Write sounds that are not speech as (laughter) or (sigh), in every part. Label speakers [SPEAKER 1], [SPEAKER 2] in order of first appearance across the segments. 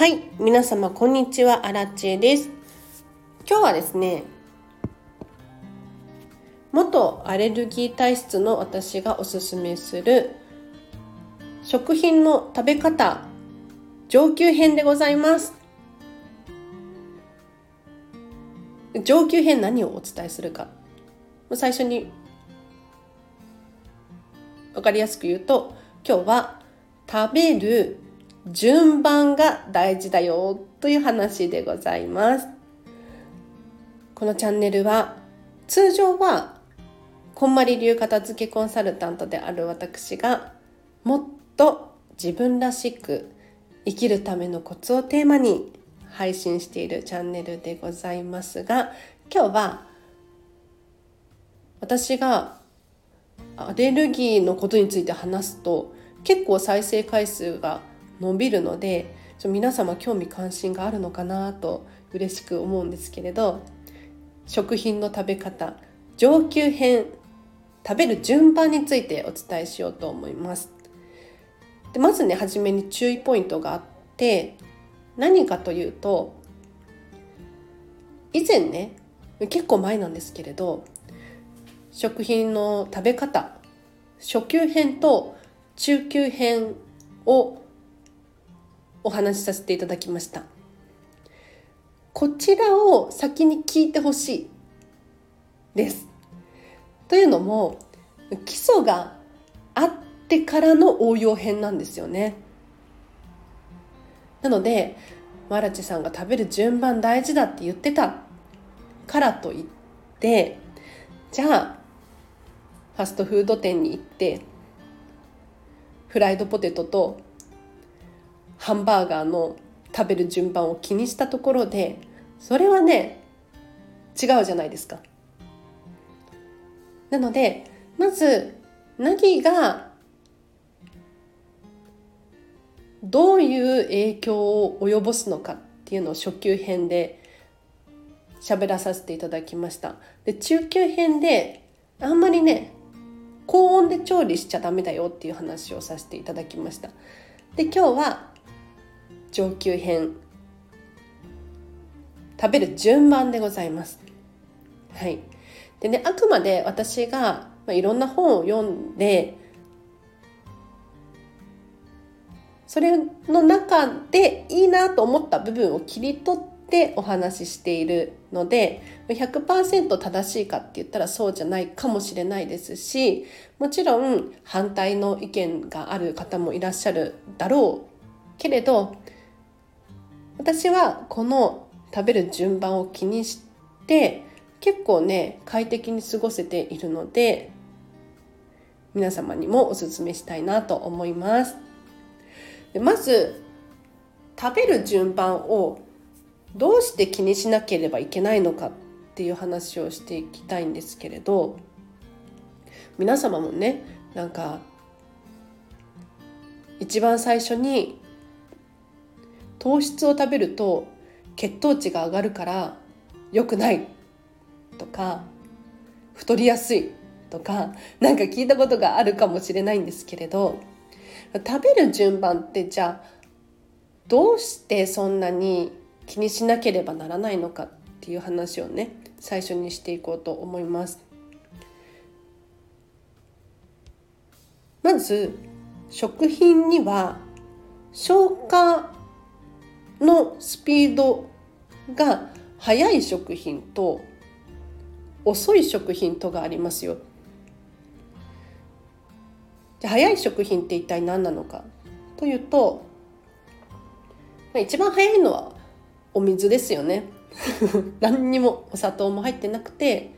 [SPEAKER 1] はい皆様こんにちは。アラチェです。今日はですね元アレルギー体質の私がおすすめする食品の食べ方上級編でございます。上級編何をお伝えするか。最初に分かりやすく言うと今日は食べる順番が大事だよという話でございます。このチャンネルは通常はこんまり流片付けコンサルタントである私がもっと自分らしく生きるためのコツをテーマに配信しているチャンネルでございますが今日は私がアレルギーのことについて話すと結構再生回数が伸びるのでちょ皆様興味関心があるのかなと嬉しく思うんですけれど食品の食べ方上級編食べる順番についてお伝えしようと思います。でまずね初めに注意ポイントがあって何かというと以前ね結構前なんですけれど食品の食べ方初級編と中級編をお話しさせていただきました。こちらを先に聞いてほしいです。というのも基礎があってからの応用編なんですよね。なのでマラチさんが食べる順番大事だって言ってたからといってじゃあファストフード店に行ってフライドポテトとハンバーガーの食べる順番を気にしたところでそれはね違うじゃないですか。なのでまず何がどういう影響を及ぼすのかっていうのを初級編で喋らさせていただきました。で中級編であんまりね高温で調理しちゃダメだよっていう話をさせていただきましたで今日は上級編。食べる順番でございます。はい。でねあくまで私が、まあ、いろんな本を読んでそれの中でいいなと思った部分を切り取ってお話ししているので100%正しいかって言ったらそうじゃないかもしれないですしもちろん反対の意見がある方もいらっしゃるだろうけれど私はこの食べる順番を気にして結構ね快適に過ごせているので皆様にもおすすめしたいなと思います。でまず食べる順番をどうして気にしなければいけないのかっていう話をしていきたいんですけれど皆様もねなんか一番最初に糖質を食べると血糖値が上がるから良くないとか太りやすいとか何か聞いたことがあるかもしれないんですけれど食べる順番ってじゃあどうしてそんなに気にしなければならないのかっていう話をね最初にしていこうと思います。まず食品には消化のスピードが速い食品と遅い食品とがありますよ。じゃ速い食品って一体何なのかというと一番早いのはお水ですよね (laughs) 何にもお砂糖も入ってなくて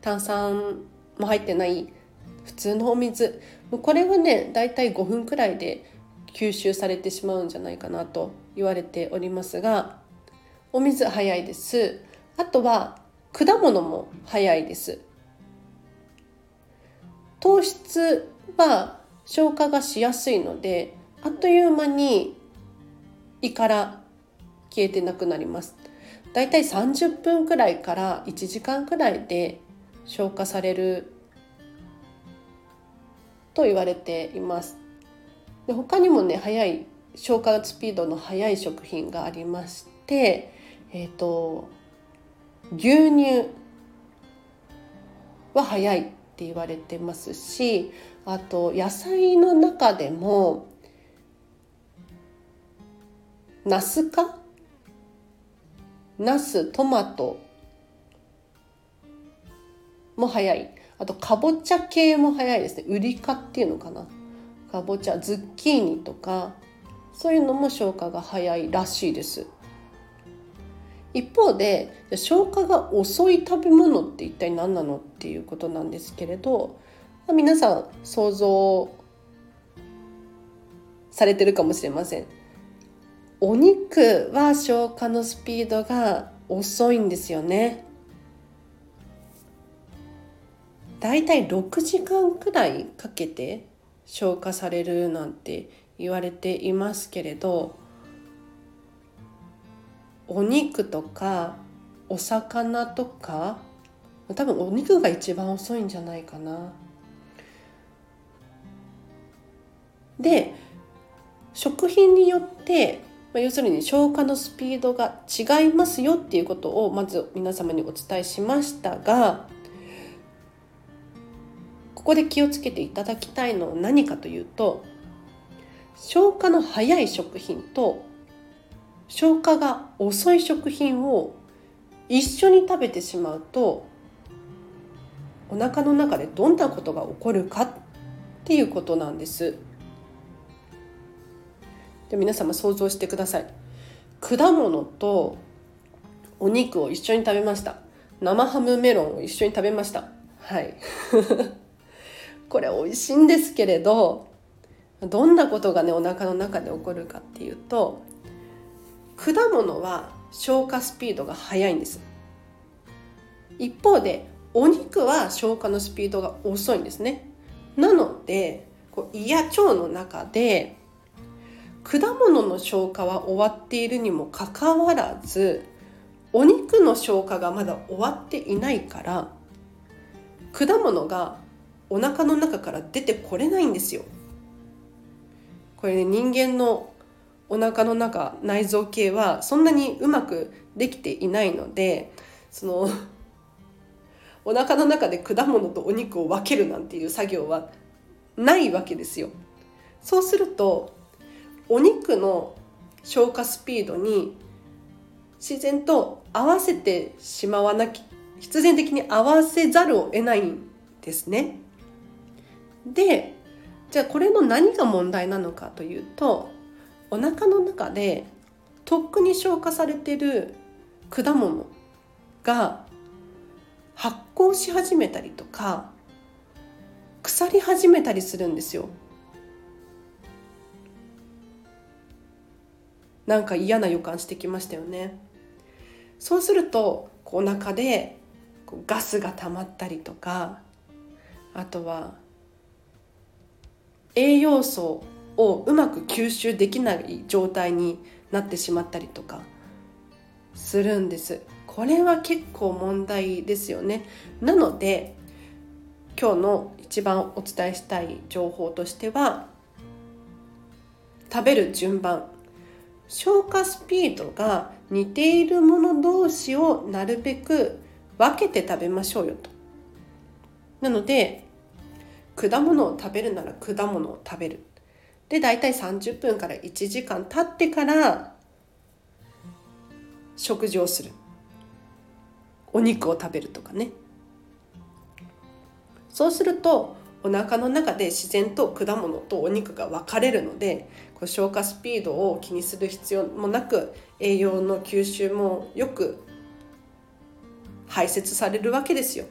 [SPEAKER 1] 炭酸も入ってない普通のお水これはねだいたい5分くらいで吸収されてしまうんじゃないかなと言われておりますがお水早いです。あとは果物も早いです。糖質は消化がしやすいのであっという間に胃から消えてなくなります。だいたい30分くらいから1時間くらいで消化されると言われています。で他にもね早い消化スピードの速い食品がありまして、えーと、牛乳は早いって言われてますしあと野菜の中でもナス科ナストマトも早い。あとかぼちゃ系も早いですね。ウリ科っていうのかな？かぼちゃズッキーニとかそういうのも消化が早いらしいです。一方で消化が遅い食べ物って一体何なのっていうことなんですけれど皆さん想像されてるかもしれません。お肉は消化のスピードが遅いんですよね。だいたい6時間くらいかけて消化されるなんて言われていますけれどお肉とかお魚とか多分お肉が一番遅いんじゃないかな。で食品によって要するに消化のスピードが違いますよっていうことをまず皆様にお伝えしましたがここで気をつけていただきたいのは何かというと消化の早い食品と消化が遅い食品を一緒に食べてしまうとお腹の中でどんなことが起こるかっていうことなんです。で皆様想像してください。果物とお肉を一緒に食べました。生ハムメロンを一緒に食べました。はい。(laughs) これ美味しいんですけれどどんなことがねお腹の中で起こるかっていうと果物は消化スピードが速いんです一方でお肉は消化のスピードが遅いんですねなのでこう胃や腸の中で果物の消化は終わっているにもかかわらずお肉の消化がまだ終わっていないから果物がお腹の中から出てこれないんですよ。これね人間のお腹の中内臓系はそんなにうまくできていないのでその (laughs) お腹の中で果物とお肉を分けるなんていう作業はないわけですよ。そうするとお肉の消化スピードに自然と合わせてしまわなき必然的に合わせざるを得ないんですね。でじゃあこれの何が問題なのかというとお腹の中でとっくに消化されてる果物が発酵し始めたりとか腐り始めたりするんですよ。なんか嫌な予感してきましたよね。そうするとお腹でガスが溜まったりとかあとは栄養素をうまく吸収できない状態になってしまったりとかするんです。これは結構問題ですよね。なので今日の一番お伝えしたい情報としては食べる順番。消化スピードが似ているもの同士をなるべく分けて食べましょうよと。なので果物を食べるなら果物を食べる。で大体30分から1時間経ってから食事をする。お肉を食べるとかね。そうするとお腹の中で自然と果物とお肉が分かれるのでこう消化スピードを気にする必要もなく栄養の吸収もよく排泄されるわけですよ。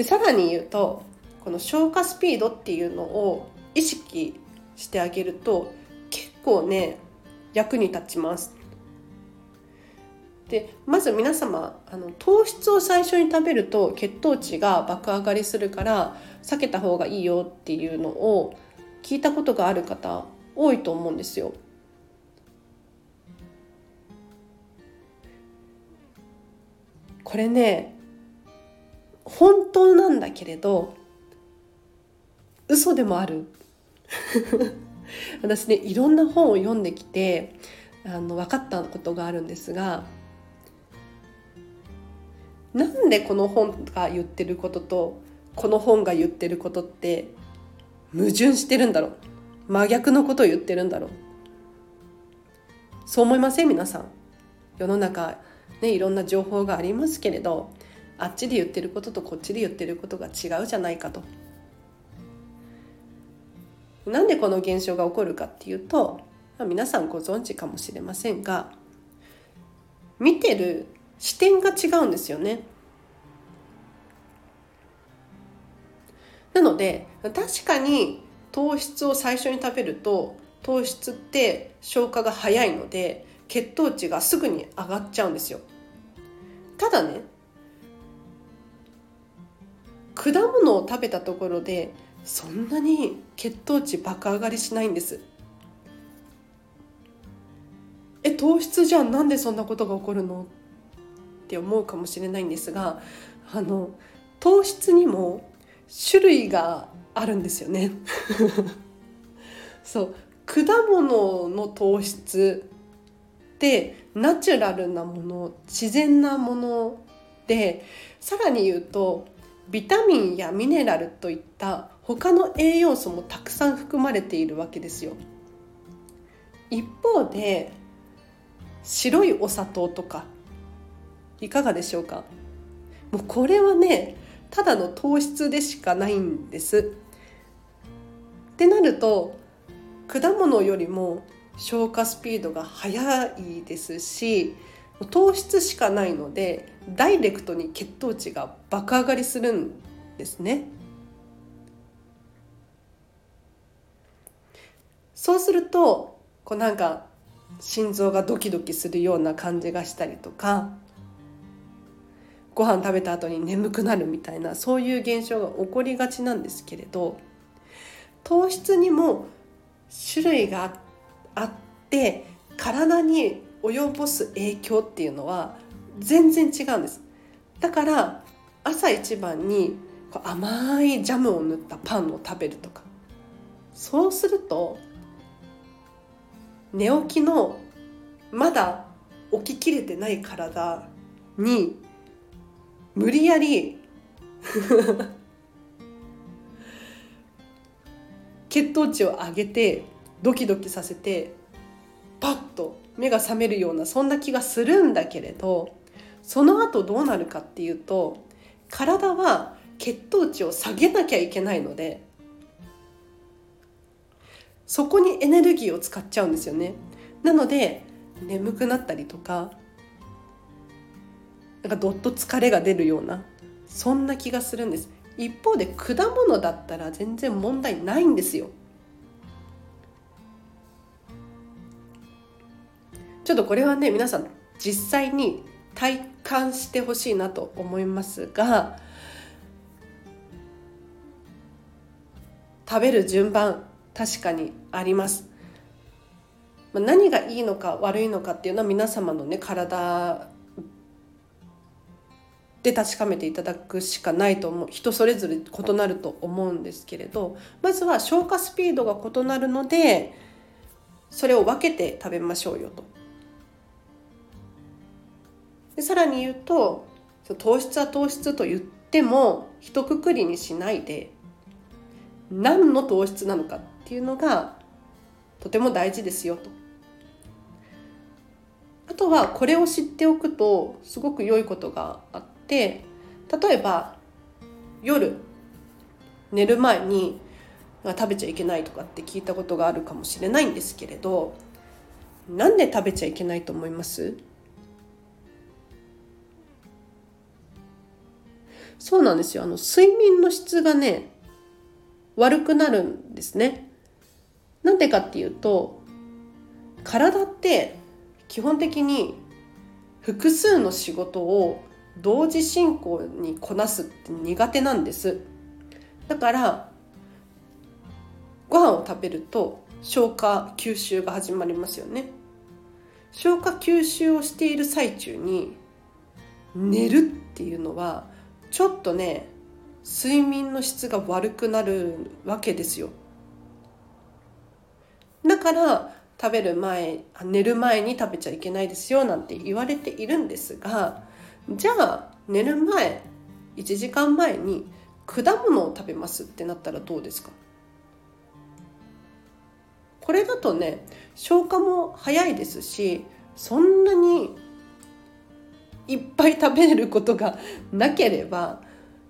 [SPEAKER 1] でさらに言うとこの消化スピードっていうのを意識してあげると結構ね役に立ちます。でまず皆様あの糖質を最初に食べると血糖値が爆上がりするから避けた方がいいよっていうのを聞いたことがある方多いと思うんですよ。これね本当なんだけれど嘘でもある。(laughs) 私ねいろんな本を読んできてあの分かったことがあるんですがなんでこの本が言ってることとこの本が言ってることって矛盾してるんだろう？真逆のことを言ってるんだろう？そう思いません？皆さん。世の中ねいろんな情報がありますけれどあっちで言ってることとこっちで言ってることが違うじゃないかとなんでこの現象が起こるかっていうと皆さんご存知かもしれませんが見てる視点が違うんですよね。なので確かに糖質を最初に食べると糖質って消化が早いので血糖値がすぐに上がっちゃうんですよ。ただね果物を食べたところでそんなに血糖値爆上がりしないんです。え糖質じゃんなんでそんなことが起こるの？って思うかもしれないんですがあの糖質にも種類があるんですよね。(laughs) そう。果物の糖質ってナチュラルなもの自然なものでさらに言うとビタミンやミネラルといった他の栄養素もたくさん含まれているわけですよ。一方で白いお砂糖とかいかがでしょうか？もうこれはねただの糖質でしかないんです。ってなると果物よりも消化スピードが速いですし糖質しかないのでダイレクトに血糖値が爆上がりするんですね。そうするとこうなんか心臓がドキドキするような感じがしたりとかご飯食べた後に眠くなるみたいなそういう現象が起こりがちなんですけれど糖質にも種類があって体に及ぼす影響っていうのは全然違うんです。だから朝一番に甘いジャムを塗ったパンを食べるとか。そうすると寝起きのまだ起ききれてない体に無理やり血糖値を上げてドキドキさせてパッと目が覚めるようなそんな気がするんだけれどその後どうなるかっていうと体は血糖値を下げなきゃいけないのでそこにエネルギーを使っちゃうんですよね。なので眠くなったりとかなんかどっと疲れが出るようなそんな気がするんです。一方で果物だったら全然問題ないんですよ。ちょっとこれはね皆さん実際に体感してほしいなと思いますが食べる順番確かにあります。何がいいのか悪いのかっていうのは皆様のね体で確かめていただくしかないと思う人それぞれ異なると思うんですけれどまずは消化スピードが異なるのでそれを分けて食べましょうよと。でさらに言うと糖質は糖質と言っても一括りにしないで何の糖質なのかっていうのがとても大事ですよと。あとはこれを知っておくとすごく良いことがあって例えば夜寝る前に食べちゃいけないとかって聞いたことがあるかもしれないんですけれどなんで食べちゃいけないと思います？そうなんですよ。あの睡眠の質がね悪くなるんですね。なんでかっていうと体って基本的に複数の仕事を同時進行にこなすって苦手なんです。だからご飯を食べると消化吸収が始まりますよね。消化吸収をしている最中に寝るっていうのはちょっとね睡眠の質が悪くなるわけですよ。だから食べる前寝る前に食べちゃいけないですよなんて言われているんですがじゃあ寝る前1時間前に果物を食べますってなったらどうですか？これだとね消化も早いですしそんなにいっぱい食べることがなければ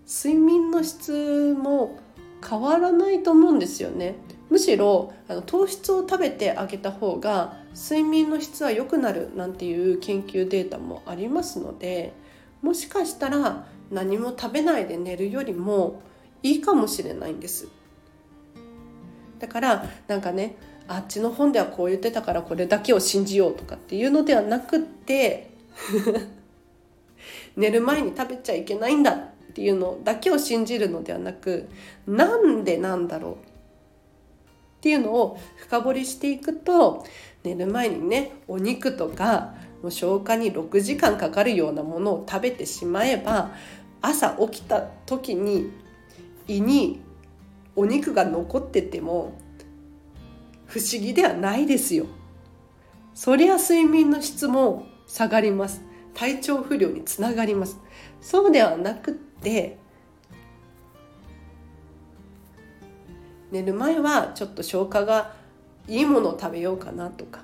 [SPEAKER 1] 睡眠の質も変わらないと思うんですよね。むしろあの糖質を食べてあげた方が睡眠の質は良くなるなんていう研究データもありますのでもしかしたら何も食べないで寝るよりもいいかもしれないんですだからなんかねあっちの本ではこう言ってたからこれだけを信じようとかっていうのではなくって寝る前に食べちゃいけないんだっていうのだけを信じるのではなくなんでなんだろう？っていうのを深掘りしていくと寝る前にねお肉とかもう消化に6時間かかるようなものを食べてしまえば朝起きた時に胃にお肉が残ってても不思議ではないですよ。そりゃ睡眠の質も下がります。体調不良につながります。そうではなくって寝る前はちょっと消化がいいものを食べようかなとか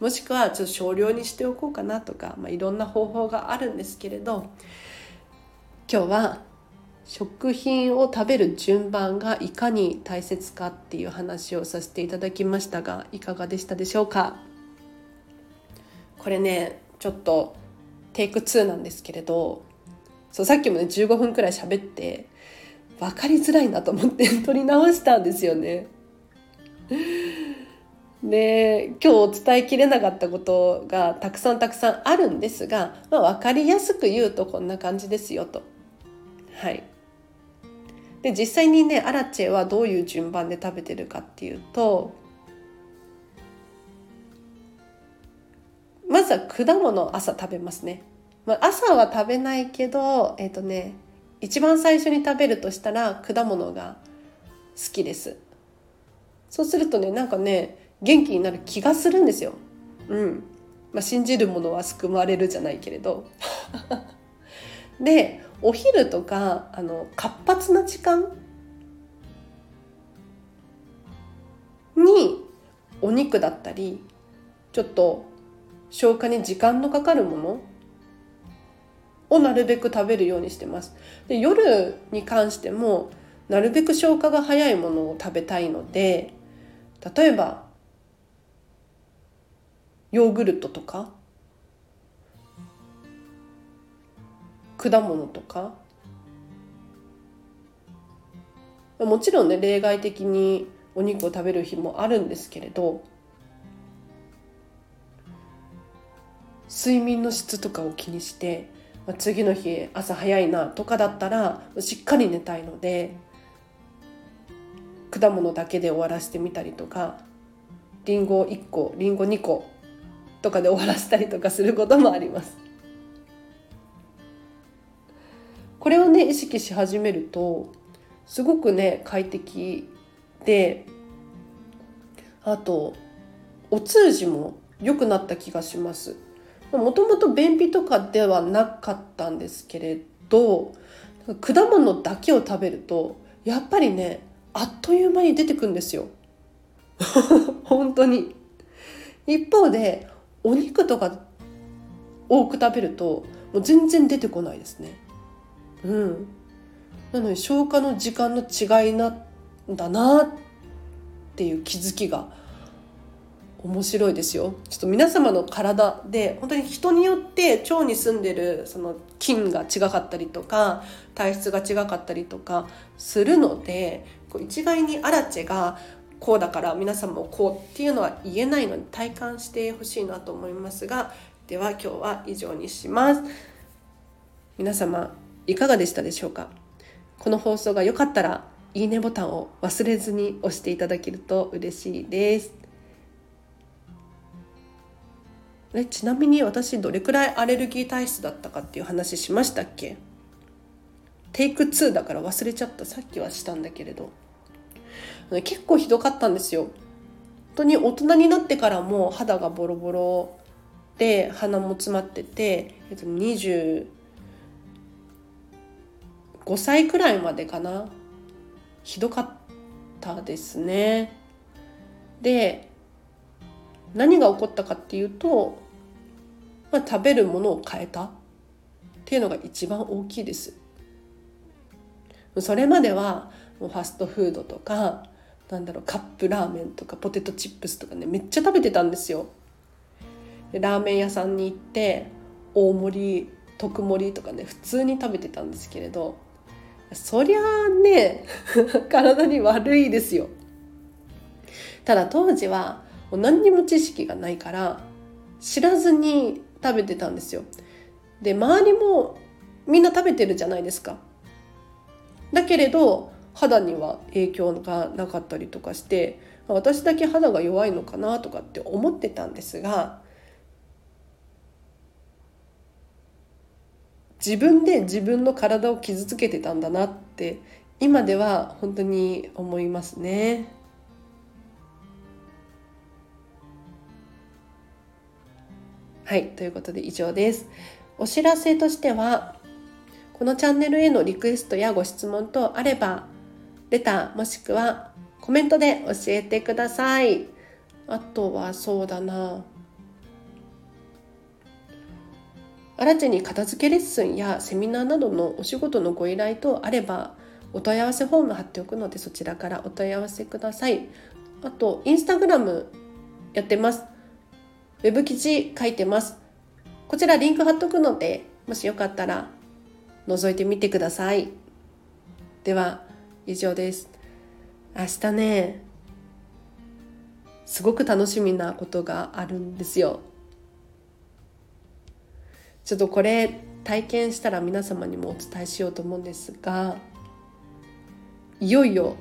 [SPEAKER 1] もしくはちょっと少量にしておこうかなとか、まあ、いろんな方法があるんですけれど今日は食品を食べる順番がいかに大切かっていう話をさせていただきましたがいかがでしたでしょうか？これねちょっとテイク2なんですけれどそうさっきもね15分くらい喋って分かりづらいなと思って (laughs) 撮り直したんですよね。で今日お伝えきれなかったことがたくさんたくさんあるんですが、まあ、分かりやすく言うとこんな感じですよと。はい、で実際にねアラチェはどういう順番で食べてるかっていうとまずは果物朝食べますね。まあ、朝は食べないけどえっ、ー、とね一番最初に食べるとしたら果物が好きです。そうするとねなんかね元気になる気がするんですよ。うん。まあ、信じるものは救われるじゃないけれど。(laughs) でお昼とかあの活発な時間にお肉だったりちょっと消化に時間のかかるものをなるべく食べるようにしてます。で夜に関してもなるべく消化が早いものを食べたいので例えばヨーグルトとか果物とかもちろんね例外的にお肉を食べる日もあるんですけれど睡眠の質とかを気にしてまあ、次の日朝早いなとかだったらしっかり寝たいので果物だけで終わらせてみたりとかりんご1個りんご2個とかで終わらせたりとかすることもあります。これをね意識し始めるとすごくね快適であとお通じも良くなった気がします。もともと便秘とかではなかったんですけれど果物だけを食べるとやっぱりねあっという間に出てくんですよ。(laughs) 本当に。一方でお肉とか多く食べるともう全然出てこないですね。うん。なので消化の時間の違いなんだなっていう気づきが面白いですよ。ちょっと皆様の体で本当に人によって腸に住んでるその菌が違かったりとか体質が違かったりとかするのでこう一概にアラチェがこうだから皆さんもこうっていうのは言えないので体感してほしいなと思いますがでは今日は以上にします。皆様いかがでしたでしょうか？この放送が良かったらいいねボタンを忘れずに押していただけると嬉しいです。えちなみに私どれくらいアレルギー体質だったかっていう話しましたっけ？テイク2だから忘れちゃった。さっきはしたんだけれど。結構ひどかったんですよ。本当に大人になってからも肌がボロボロで鼻も詰まってて、えっと、25歳くらいまでかな？ひどかったですね。で何が起こったかっていうと、まあ、食べるものを変えた。っていうのが一番大きいです。それまではもうファストフードとかなんだろうカップラーメンとかポテトチップスとかねめっちゃ食べてたんですよ。でラーメン屋さんに行って大盛り特盛りとかね普通に食べてたんですけれどそりゃあね (laughs) 体に悪いですよ。ただ当時はもう何にも知識がないから知らずに食べてたんですよで周りもみんな食べてるじゃないですかだけれど肌には影響がなかったりとかして私だけ肌が弱いのかなとかって思ってたんですが自分で自分の体を傷つけてたんだなって今では本当に思いますね。はいということで以上です。お知らせとしてはこのチャンネルへのリクエストやご質問等あればレターもしくはコメントで教えてください。あとはそうだな新地に片付けレッスンやセミナーなどのお仕事のご依頼等あればお問い合わせフォーム貼っておくのでそちらからお問い合わせくださいあとインスタグラムやってますウェブ記事書いてます。こちらリンク貼っとくのでもしよかったら覗いてみてください。では以上です。明日ねすごく楽しみなことがあるんですよ。ちょっとこれ体験したら皆様にもお伝えしようと思うんですがいよいよ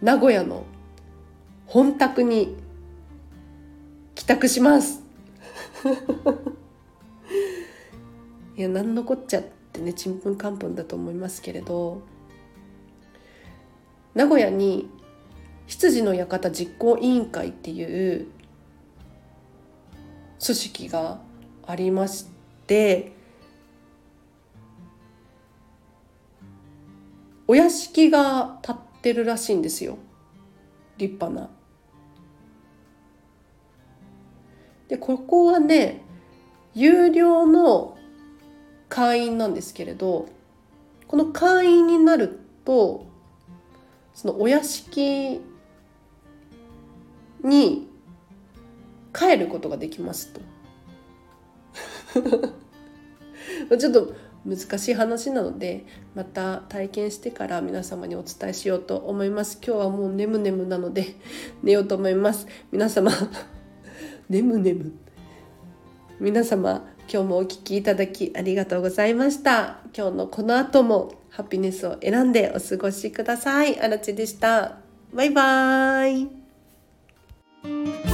[SPEAKER 1] 名古屋の本宅に帰宅します (laughs) いや何のこっちゃってねちんぷんかんぷんだと思いますけれど名古屋に羊の館実行委員会っていう組織がありましてってお屋敷が建ってるらしいんですよ立派な。でここはね有料の会員なんですけれどこの会員になるとそのお屋敷に帰ることができますと。(laughs) ちょっと難しい話なのでまた体験してから皆様にお伝えしようと思います今日はもう眠々なので寝ようと思います皆様眠々皆様今日もお聴きいただきありがとうございました。今日のこの後もハピネスを選んでお過ごしください。あらちでした。バイバーイ。